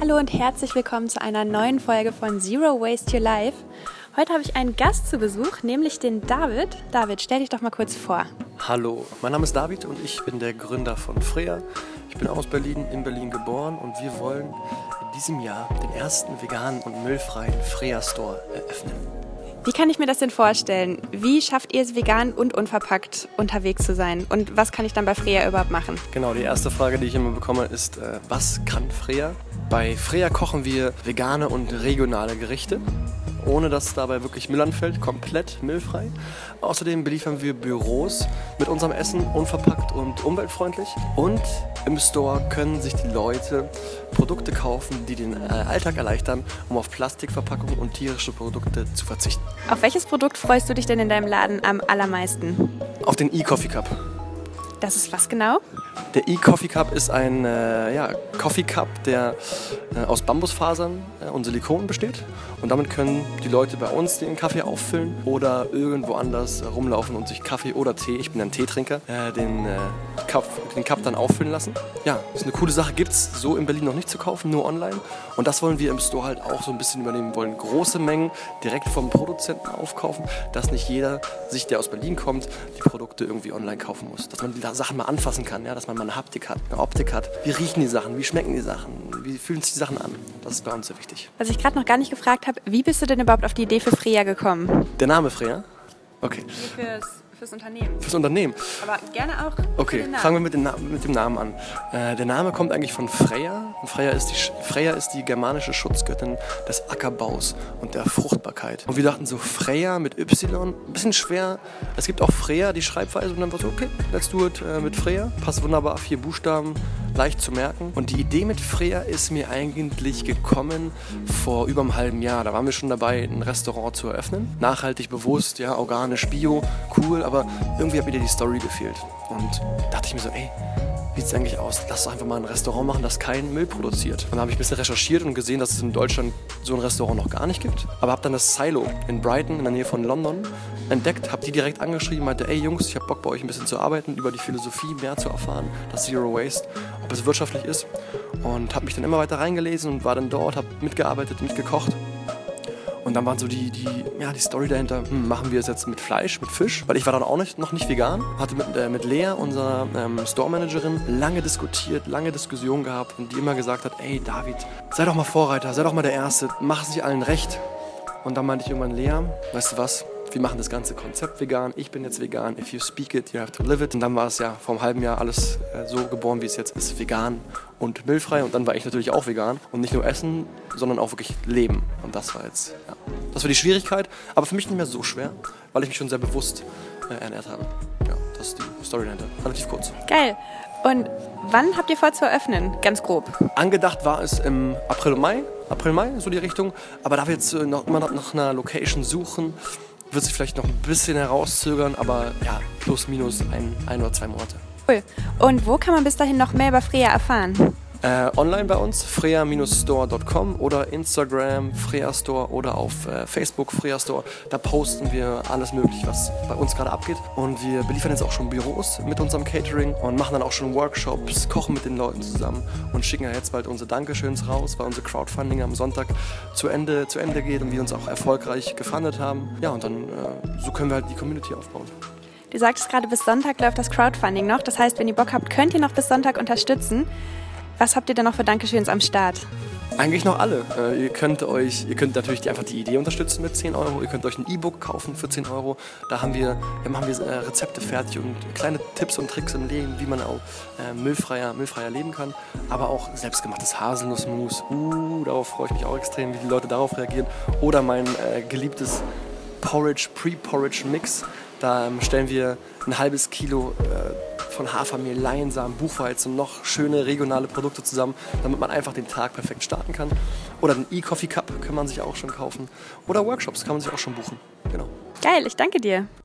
Hallo und herzlich willkommen zu einer neuen Folge von Zero Waste Your Life. Heute habe ich einen Gast zu Besuch, nämlich den David. David, stell dich doch mal kurz vor. Hallo, mein Name ist David und ich bin der Gründer von Freya. Ich bin aus Berlin, in Berlin geboren und wir wollen in diesem Jahr den ersten veganen und müllfreien Freya Store eröffnen. Wie kann ich mir das denn vorstellen? Wie schafft ihr es, vegan und unverpackt unterwegs zu sein? Und was kann ich dann bei Freya überhaupt machen? Genau, die erste Frage, die ich immer bekomme, ist, äh, was kann Freya? Bei Freya kochen wir vegane und regionale Gerichte ohne dass dabei wirklich Müll anfällt, komplett müllfrei. Außerdem beliefern wir Büros mit unserem Essen unverpackt und umweltfreundlich. Und im Store können sich die Leute Produkte kaufen, die den äh, Alltag erleichtern, um auf Plastikverpackungen und tierische Produkte zu verzichten. Auf welches Produkt freust du dich denn in deinem Laden am allermeisten? Auf den E-Coffee Cup. Das ist was genau? Der E-Coffee Cup ist ein äh, ja, Coffee Cup, der äh, aus Bambusfasern äh, und Silikonen besteht. Und damit können die Leute bei uns den Kaffee auffüllen oder irgendwo anders rumlaufen und sich Kaffee oder Tee, ich bin ein Teetrinker, äh, den, äh, Cup, den Cup dann auffüllen lassen. Ja, ist eine coole Sache, gibt es so in Berlin noch nicht zu kaufen, nur online. Und das wollen wir im Store halt auch so ein bisschen übernehmen. Wir wollen große Mengen direkt vom Produzenten aufkaufen, dass nicht jeder sich, der aus Berlin kommt, die Produkte irgendwie online kaufen muss. Dass man die Sachen mal anfassen kann, ja, dass man mal eine Haptik hat, eine Optik hat. Wie riechen die Sachen, wie schmecken die Sachen, wie fühlen sich die Sachen an. Das ist bei uns sehr wichtig. Was ich gerade noch gar nicht gefragt habe, wie bist du denn überhaupt auf die Idee für Freya gekommen? Der Name Freya? Okay. Fürs Fürs Unternehmen. Fürs Unternehmen. Aber gerne auch. Okay, fangen wir mit dem, mit dem Namen an. Äh, der Name kommt eigentlich von Freya. Und Freya ist, die, Freya ist die germanische Schutzgöttin des Ackerbaus und der Fruchtbarkeit. Und wir dachten so, Freya mit Y, ein bisschen schwer. Es gibt auch Freya, die Schreibweise. Und dann war so, okay, let's do it äh, mit Freya. Passt wunderbar, vier Buchstaben, leicht zu merken. Und die Idee mit Freya ist mir eigentlich gekommen vor über einem halben Jahr. Da waren wir schon dabei, ein Restaurant zu eröffnen. Nachhaltig, bewusst, ja, organisch, bio, cool aber irgendwie hat mir die Story gefehlt. Und dachte ich mir so, ey, wie sieht es eigentlich aus? Lass doch einfach mal ein Restaurant machen, das keinen Müll produziert. Und dann habe ich ein bisschen recherchiert und gesehen, dass es in Deutschland so ein Restaurant noch gar nicht gibt. Aber habe dann das Silo in Brighton, in der Nähe von London, entdeckt, habe die direkt angeschrieben, meinte, ey Jungs, ich habe Bock bei euch ein bisschen zu arbeiten, über die Philosophie mehr zu erfahren, das Zero Waste, ob es wirtschaftlich ist. Und habe mich dann immer weiter reingelesen und war dann dort, habe mitgearbeitet, mitgekocht und dann war so die, die, ja, die Story dahinter, hm, machen wir es jetzt mit Fleisch, mit Fisch? Weil ich war dann auch nicht, noch nicht vegan. Hatte mit, äh, mit Lea, unserer ähm, Store-Managerin, lange diskutiert, lange Diskussionen gehabt und die immer gesagt hat, ey David, sei doch mal Vorreiter, sei doch mal der Erste, mach es sich allen recht. Und dann meinte ich irgendwann, Lea, weißt du was, wir machen das ganze Konzept vegan, ich bin jetzt vegan, if you speak it, you have to live it. Und dann war es ja vor einem halben Jahr alles äh, so geboren, wie es jetzt ist, vegan und müllfrei. Und dann war ich natürlich auch vegan und nicht nur essen, sondern auch wirklich leben. Und das war jetzt, ja, das war die Schwierigkeit, aber für mich nicht mehr so schwer, weil ich mich schon sehr bewusst äh, ernährt habe. Ja, das ist die Story dahinter. Relativ kurz. Geil. Und wann habt ihr vor zu eröffnen? Ganz grob. Angedacht war es im April, Mai. April, Mai, so die Richtung. Aber da wir jetzt äh, noch immer nach einer Location suchen, wird sich vielleicht noch ein bisschen herauszögern, aber ja, plus minus ein, ein oder zwei Monate. Cool. Und wo kann man bis dahin noch mehr über Freya erfahren? Äh, online bei uns, freya-store.com oder Instagram, Freya Store oder auf äh, Facebook, Freya Store. Da posten wir alles mögliche, was bei uns gerade abgeht. Und wir beliefern jetzt auch schon Büros mit unserem Catering und machen dann auch schon Workshops, kochen mit den Leuten zusammen und schicken ja jetzt bald unsere Dankeschöns raus, weil unser Crowdfunding am Sonntag zu Ende, zu Ende geht und wir uns auch erfolgreich gefundet haben. Ja, und dann äh, so können wir halt die Community aufbauen. Du sagtest gerade, bis Sonntag läuft das Crowdfunding noch. Das heißt, wenn ihr Bock habt, könnt ihr noch bis Sonntag unterstützen. Was habt ihr denn noch für Dankeschöns am Start? Eigentlich noch alle. Äh, ihr könnt euch, ihr könnt natürlich einfach die Idee unterstützen mit 10 Euro. Ihr könnt euch ein E-Book kaufen für 10 Euro. Da haben wir, da machen wir äh, Rezepte fertig und kleine Tipps und Tricks im Leben, wie man auch äh, müllfreier, müllfreier leben kann. Aber auch selbstgemachtes Haselnussmus. Uh, darauf freue ich mich auch extrem, wie die Leute darauf reagieren. Oder mein geliebtes Porridge, Pre-Porridge Mix. Da ähm, stellen wir ein halbes Kilo von Hafermehl, Leinsamen, Buchweizen und noch schöne regionale Produkte zusammen, damit man einfach den Tag perfekt starten kann. Oder den E-Coffee Cup kann man sich auch schon kaufen. Oder Workshops kann man sich auch schon buchen. Genau. Geil, ich danke dir.